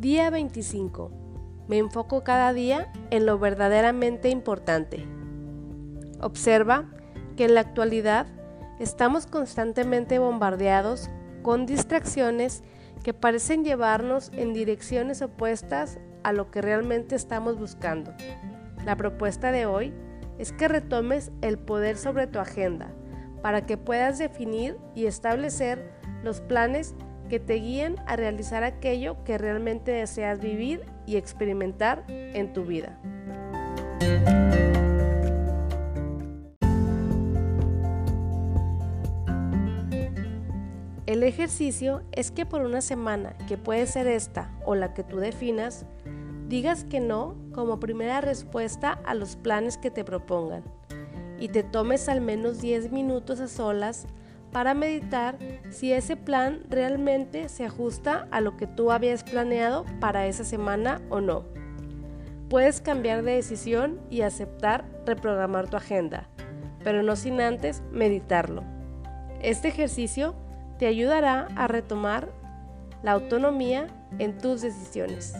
Día 25. Me enfoco cada día en lo verdaderamente importante. Observa que en la actualidad estamos constantemente bombardeados con distracciones que parecen llevarnos en direcciones opuestas a lo que realmente estamos buscando. La propuesta de hoy es que retomes el poder sobre tu agenda para que puedas definir y establecer los planes que te guíen a realizar aquello que realmente deseas vivir y experimentar en tu vida. El ejercicio es que por una semana, que puede ser esta o la que tú definas, digas que no como primera respuesta a los planes que te propongan y te tomes al menos 10 minutos a solas para meditar si ese plan realmente se ajusta a lo que tú habías planeado para esa semana o no. Puedes cambiar de decisión y aceptar reprogramar tu agenda, pero no sin antes meditarlo. Este ejercicio te ayudará a retomar la autonomía en tus decisiones.